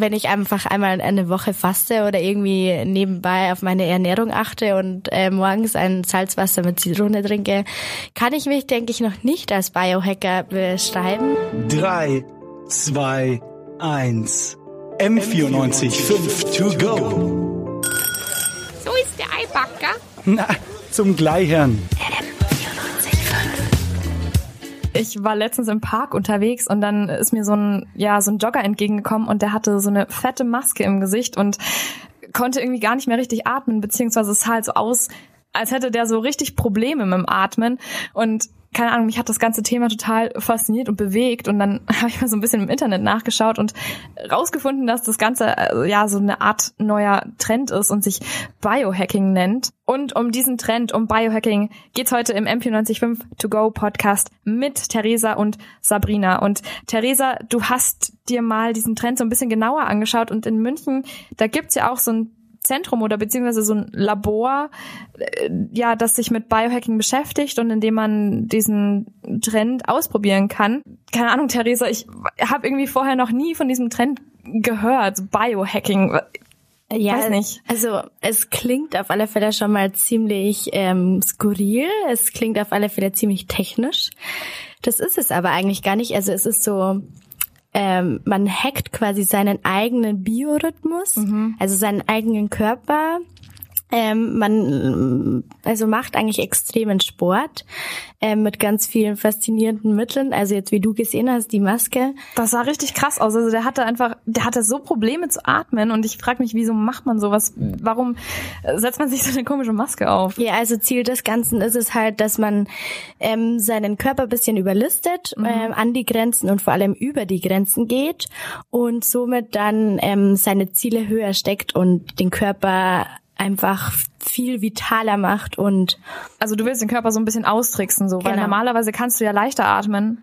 wenn ich einfach einmal eine Woche faste oder irgendwie nebenbei auf meine Ernährung achte und äh, morgens ein Salzwasser mit Zitrone trinke, kann ich mich, denke ich, noch nicht als Biohacker beschreiben. Drei, zwei, eins. M94 5 to go. So ist der Eibacker. Na, zum Gleichern. Ich war letztens im Park unterwegs und dann ist mir so ein, ja, so ein Jogger entgegengekommen und der hatte so eine fette Maske im Gesicht und konnte irgendwie gar nicht mehr richtig atmen, beziehungsweise es sah halt so aus, als hätte der so richtig Probleme mit dem Atmen. Und keine Ahnung, mich hat das ganze Thema total fasziniert und bewegt und dann habe ich mal so ein bisschen im Internet nachgeschaut und rausgefunden, dass das Ganze äh, ja so eine Art neuer Trend ist und sich Biohacking nennt. Und um diesen Trend, um Biohacking, geht's heute im MP95 To Go Podcast mit Theresa und Sabrina. Und Theresa, du hast dir mal diesen Trend so ein bisschen genauer angeschaut und in München, da gibt's ja auch so ein Zentrum oder beziehungsweise so ein Labor, äh, ja, das sich mit Biohacking beschäftigt und in dem man diesen Trend ausprobieren kann. Keine Ahnung, Theresa, ich habe irgendwie vorher noch nie von diesem Trend gehört, Biohacking. Ja, Weiß nicht. also es klingt auf alle Fälle schon mal ziemlich ähm, skurril. Es klingt auf alle Fälle ziemlich technisch. Das ist es aber eigentlich gar nicht. Also es ist so, ähm, man hackt quasi seinen eigenen Biorhythmus, also seinen eigenen Körper. Ähm, man also macht eigentlich extremen Sport ähm, mit ganz vielen faszinierenden Mitteln. Also jetzt wie du gesehen hast, die Maske. Das sah richtig krass aus. Also der hatte einfach, der hatte so Probleme zu atmen und ich frage mich, wieso macht man sowas? Warum setzt man sich so eine komische Maske auf? Ja, also Ziel des Ganzen ist es halt, dass man ähm, seinen Körper ein bisschen überlistet, ähm, an die Grenzen und vor allem über die Grenzen geht und somit dann ähm, seine Ziele höher steckt und den Körper einfach viel vitaler macht und Also du willst den Körper so ein bisschen austricksen, so, weil Genau. normalerweise kannst du ja leichter atmen.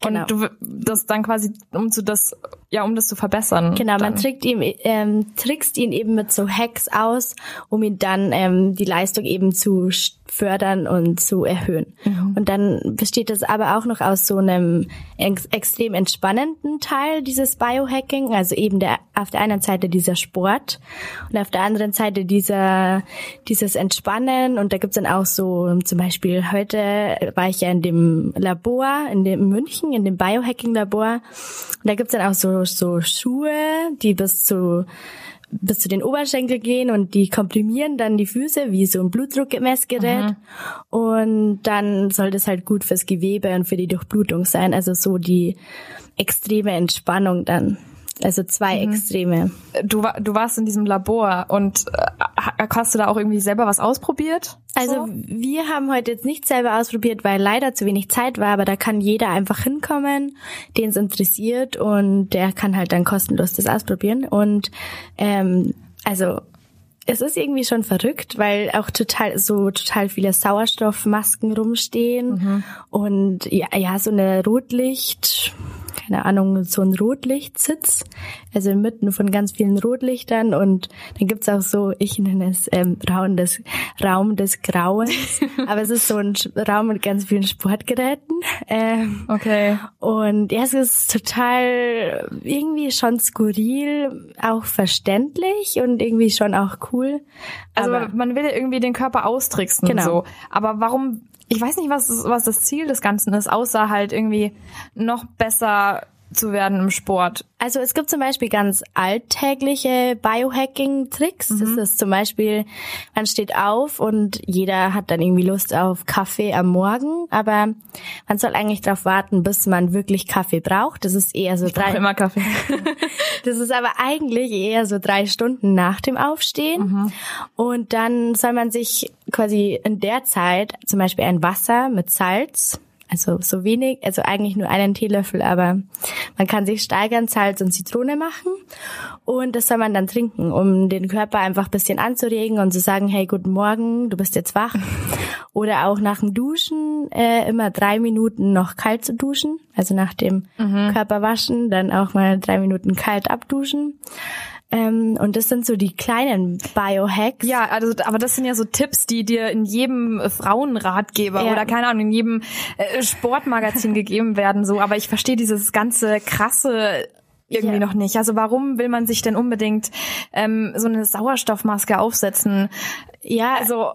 Genau. Und du das dann quasi, um zu das, ja, um das zu verbessern. Genau, man dann. trickt ihm, ähm, trickst ihn eben mit so Hacks aus, um ihn dann ähm, die Leistung eben zu fördern und zu erhöhen. Und dann besteht es aber auch noch aus so einem ex extrem entspannenden Teil dieses Biohacking, also eben der auf der einen Seite dieser Sport und auf der anderen Seite dieser dieses Entspannen. Und da gibt's dann auch so zum Beispiel heute war ich ja in dem Labor in dem München in dem Biohacking Labor und da gibt's dann auch so so Schuhe, die bis zu bis zu den Oberschenkel gehen und die komprimieren dann die Füße wie so ein Blutdruckmessgerät und dann soll das halt gut fürs Gewebe und für die Durchblutung sein, also so die extreme Entspannung dann. Also zwei Extreme. Du, du warst in diesem Labor und äh, hast du da auch irgendwie selber was ausprobiert? Also wir haben heute jetzt nicht selber ausprobiert, weil leider zu wenig Zeit war, aber da kann jeder einfach hinkommen, den es interessiert und der kann halt dann kostenlos das ausprobieren. Und ähm, also es ist irgendwie schon verrückt, weil auch total so total viele Sauerstoffmasken rumstehen und ja, ja so eine Rotlicht keine Ahnung, so ein Rotlichtsitz, also inmitten von ganz vielen Rotlichtern und dann gibt's auch so, ich nenne es ähm, Raum des, Raum des Grauens, aber es ist so ein Raum mit ganz vielen Sportgeräten. Ähm, Okay. und ja, es ist total irgendwie schon skurril, auch verständlich und irgendwie schon auch cool. Also aber man will ja irgendwie den Körper austricksen Genau. so. Aber warum, ich weiß nicht, was, was das Ziel des Ganzen ist, außer halt irgendwie noch besser zu werden im Sport. Also es gibt zum Beispiel ganz alltägliche Biohacking-Tricks. Das ist zum Beispiel, man steht auf und jeder hat dann irgendwie Lust auf Kaffee am Morgen, aber man soll eigentlich darauf warten, bis man wirklich Kaffee braucht. Das ist eher so Ich drei, immer Kaffee. das ist aber eigentlich eher so drei Stunden nach dem Aufstehen. Und dann soll man sich quasi in der Zeit zum Beispiel ein Wasser mit Salz, also so wenig, also eigentlich nur einen Teelöffel, aber man kann sich steigern, Salz und Zitrone machen. Und das soll man dann trinken, um den Körper einfach ein bisschen anzuregen und zu sagen, hey, guten Morgen, du bist jetzt wach. Oder auch nach dem Duschen äh, immer drei Minuten noch kalt zu duschen, also nach dem Körperwaschen dann auch mal drei Minuten kalt abduschen. Ähm, und das sind so die kleinen Biohacks. Ja, also, aber das sind ja so Tipps, die dir in jedem äh, Frauenratgeber Ja. oder keine Ahnung, in jedem äh, Sportmagazin gegeben werden, so. Aber ich verstehe dieses ganze krasse irgendwie Ja. noch nicht. Also warum will man sich denn unbedingt ähm, so eine Sauerstoffmaske aufsetzen? Ja, Also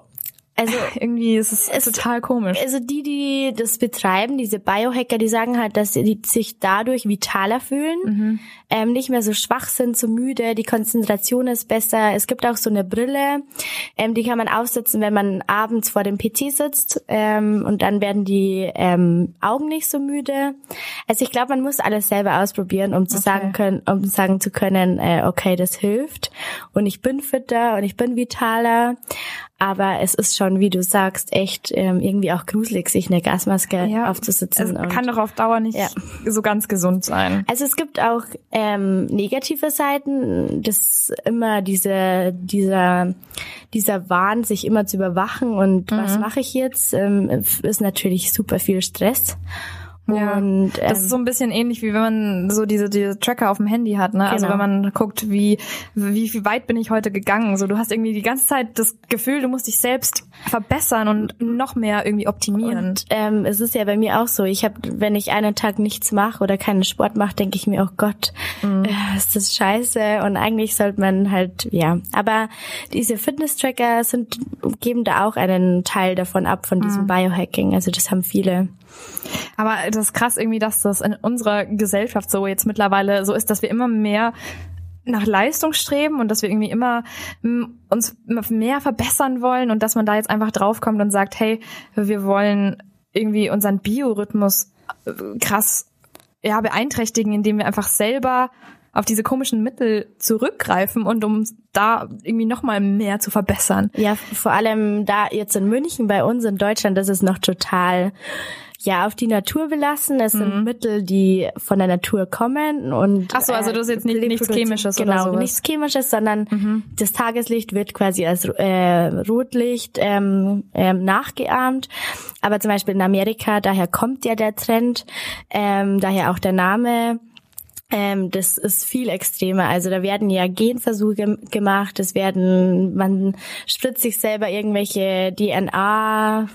also irgendwie ist es, Es- total komisch. Also die, die das betreiben, diese Biohacker, die sagen halt, dass sie sich dadurch vitaler fühlen, Mhm. Ähm, nicht mehr so schwach sind, so müde, die Konzentration ist besser. Es gibt auch so eine Brille, ähm, die kann man aufsetzen, wenn man abends vor dem PC sitzt ähm, und dann werden die ähm, Augen nicht so müde. Also ich glaube, man muss alles selber ausprobieren, um zu Okay. sagen können, um sagen zu können, äh, okay, das hilft und ich bin fitter und ich bin vitaler. Aber es ist schon, wie du sagst, echt ähm, irgendwie auch gruselig, sich eine Gasmaske aufzusitzen. Es kann doch auf Dauer nicht Ja. so ganz gesund sein. also es gibt auch ähm, negative Seiten, das immer diese dieser dieser Wahn, sich immer zu überwachen und was Mhm. mache ich jetzt, ähm, ist natürlich super viel Stress. Ja. Und ähm, Das ist so ein bisschen ähnlich wie wenn man so diese, diese Tracker auf dem Handy hat, ne? Also Genau. wenn man guckt, wie, wie, wie weit bin ich heute gegangen. So, du hast irgendwie die ganze Zeit das Gefühl, du musst dich selbst verbessern und noch mehr irgendwie optimieren. Und ähm, es ist ja bei mir auch so, ich habe, wenn ich einen Tag nichts mache oder keinen Sport mache, denke ich mir, oh Gott, Mhm. äh, ist das scheiße. Und eigentlich sollte man halt, ja. Aber diese Fitness-Tracker sind, geben da auch einen Teil davon ab, von Mhm. diesem Biohacking. Also das haben viele. Aber das ist krass irgendwie, dass das in unserer Gesellschaft so jetzt mittlerweile so ist, dass wir immer mehr nach Leistung streben und dass wir irgendwie immer mm, uns mehr verbessern wollen und dass man da jetzt einfach draufkommt und sagt, hey, wir wollen irgendwie unseren Biorhythmus äh, krass ja, beeinträchtigen, indem wir einfach selber auf diese komischen Mittel zurückgreifen und um da irgendwie noch mal mehr zu verbessern. Ja, vor allem da jetzt in München, bei uns in Deutschland, das ist noch total ja auf die Natur belassen. Es sind Mittel, die von der Natur kommen und Mhm. Ach so, also das ist jetzt nicht- nichts reproduzieren- Chemisches oder genau, sowas. Mhm. nichts Chemisches, sondern das Tageslicht wird quasi als äh, Rotlicht ähm, ähm, nachgeahmt. Aber zum Beispiel in Amerika, daher kommt ja der Trend, ähm, daher auch der Name. Ähm, das ist viel extremer. Also da werden ja Genversuche gem- gemacht, es werden, man spritzt sich selber irgendwelche DNA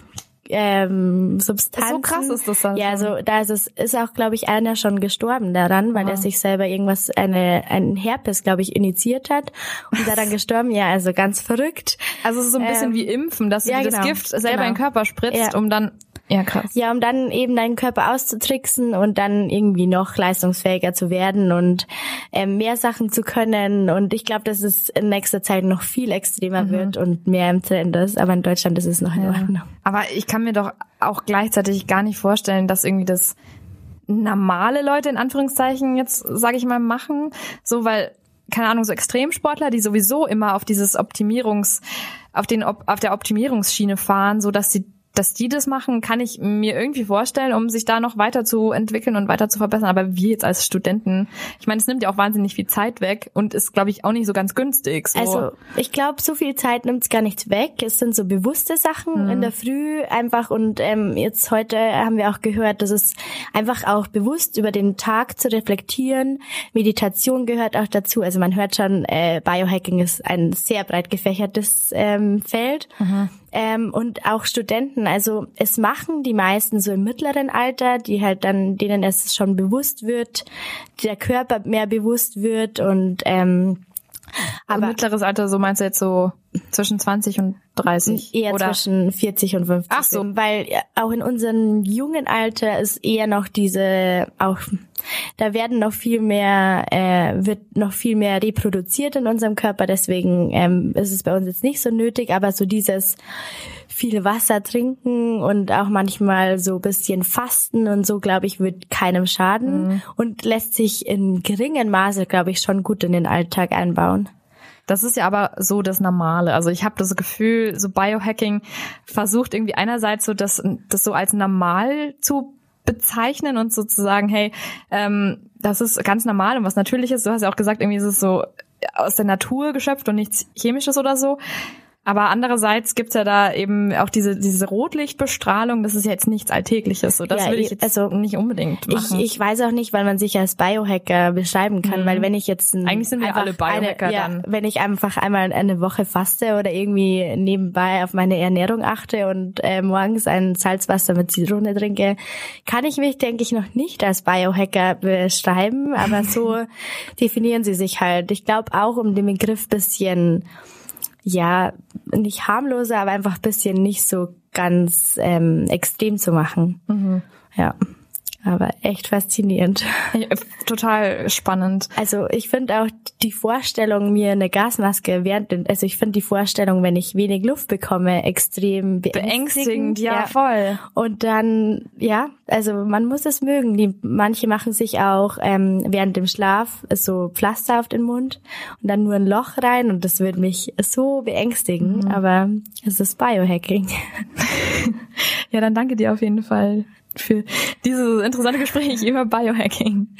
ähm, Substanzen. So krass ist das dann Ja, schon. also da ist es ist auch, glaube ich, einer schon gestorben daran, weil er sich selber irgendwas, eine einen Herpes, glaube ich, initiiert hat und daran gestorben. Ja, also ganz verrückt. Also es ist so ein bisschen Ähm, wie Impfen, dass du ja, dir das genau, Gift selber genau. in den Körper spritzt, Ja. um dann ja krass. Ja, um dann eben deinen Körper auszutricksen und dann irgendwie noch leistungsfähiger zu werden und ähm, mehr Sachen zu können. Und ich glaube, dass es in nächster Zeit noch viel extremer wird und mehr im Trend ist. Aber in Deutschland ist es noch in Ordnung. Aber ich kann mir doch auch gleichzeitig gar nicht vorstellen, dass irgendwie das normale Leute in Anführungszeichen jetzt, sage ich mal, machen, so weil keine Ahnung, so Extremsportler, die sowieso immer auf dieses Optimierungs, auf den, auf der Optimierungsschiene fahren, so dass sie dass die das machen, kann ich mir irgendwie vorstellen, um sich da noch weiter zu entwickeln und weiter zu verbessern. Aber wir jetzt als Studenten, ich meine, es nimmt ja auch wahnsinnig viel Zeit weg und ist, glaube ich, auch nicht so ganz günstig. So. Also ich glaube, so viel Zeit nimmt's gar nichts weg. Es sind so bewusste Sachen in der Früh einfach und ähm, jetzt heute haben wir auch gehört, dass es einfach auch bewusst über den Tag zu reflektieren. Meditation gehört auch dazu. Also man hört schon, äh, Biohacking ist ein sehr breit gefächertes ähm, Feld. Ähm, und auch Studenten, also es machen die meisten so im mittleren Alter, die halt dann, denen es schon bewusst wird, der Körper mehr bewusst wird und ähm, aber mittleres Alter, so meinst du jetzt so zwischen 20 und 30? Eher oder? zwischen 40 und 50. Ach so. sind, Weil ja, auch in unserem jungen Alter ist eher noch diese, auch da werden noch viel mehr, äh, wird noch viel mehr reproduziert in unserem Körper, deswegen ähm, ist es bei uns jetzt nicht so nötig, aber so dieses viel Wasser trinken und auch manchmal so bisschen fasten und so, glaube ich, wird keinem schaden Mhm. und lässt sich in geringem Maße, glaube ich, schon gut in den Alltag einbauen. Das ist ja aber so das Normale. Also ich habe das Gefühl, so Biohacking versucht irgendwie einerseits so das, das so als normal zu bezeichnen und sozusagen, hey, ähm, das ist ganz normal und was Natürliches. Du hast ja auch gesagt, irgendwie ist es so aus der Natur geschöpft und nichts Chemisches oder so. Aber andererseits gibt's ja da eben auch diese, diese Rotlichtbestrahlung, das ist ja jetzt nichts Alltägliches. So, das Ja, will ich ich- jetzt also, nicht unbedingt Ich, machen. ich weiß auch nicht, weil man sich als Biohacker beschreiben kann, weil wenn ich jetzt ein, Mhm. Eigentlich sind wir alle Biohacker eine, ja, dann. wenn ich einfach einmal eine Woche faste oder irgendwie nebenbei auf meine Ernährung achte und äh, morgens ein Salzwasser mit Zitrone trinke, kann ich mich, denke ich, noch nicht als Biohacker beschreiben, aber so definieren sie sich halt. Ich glaube auch um den Begriff bisschen ja, nicht harmloser, aber einfach bisschen nicht so ganz ähm, extrem zu machen. Mhm. Ja, aber echt faszinierend. Ja, Total spannend. Also ich finde auch die Vorstellung, mir eine Gasmaske während, also ich finde die Vorstellung, wenn ich wenig Luft bekomme, extrem beängstigend. Beängstigend, ja, voll. Und dann, ja, also man muss es mögen. Die, manche machen sich auch ähm, während dem Schlaf so Pflaster auf den Mund und dann nur ein Loch rein und das würde mich so beängstigen. Aber es ist Biohacking. Ja, dann danke dir auf jeden Fall für dieses interessante Gespräch über Biohacking.